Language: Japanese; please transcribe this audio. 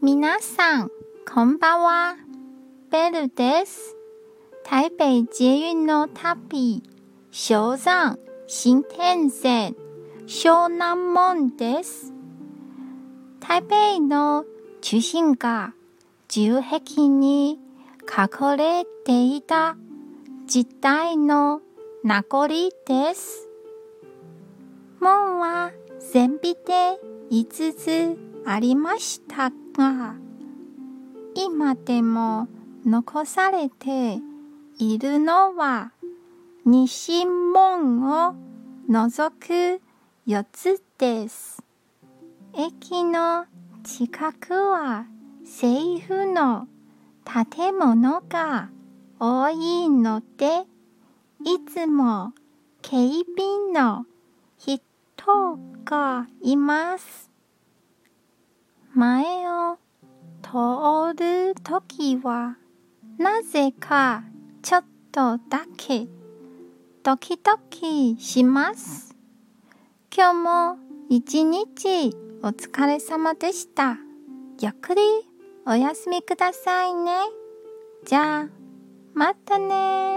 皆さん、こんばんは。ベルです。台北捷運の旅、小山新天線、湘南門です。台北の中心が重壁に隠れていた時代の名残です。門は全美で5つありましたが、今でも残されているのは西門を除く4つです。駅の近くは政府の建物が多いので、いつも警備の人がいます。前を通るときは、なぜかちょっとだけドキドキします。今日も一日お疲れ様でした。ゆっくりお休みくださいね。じゃあ、またね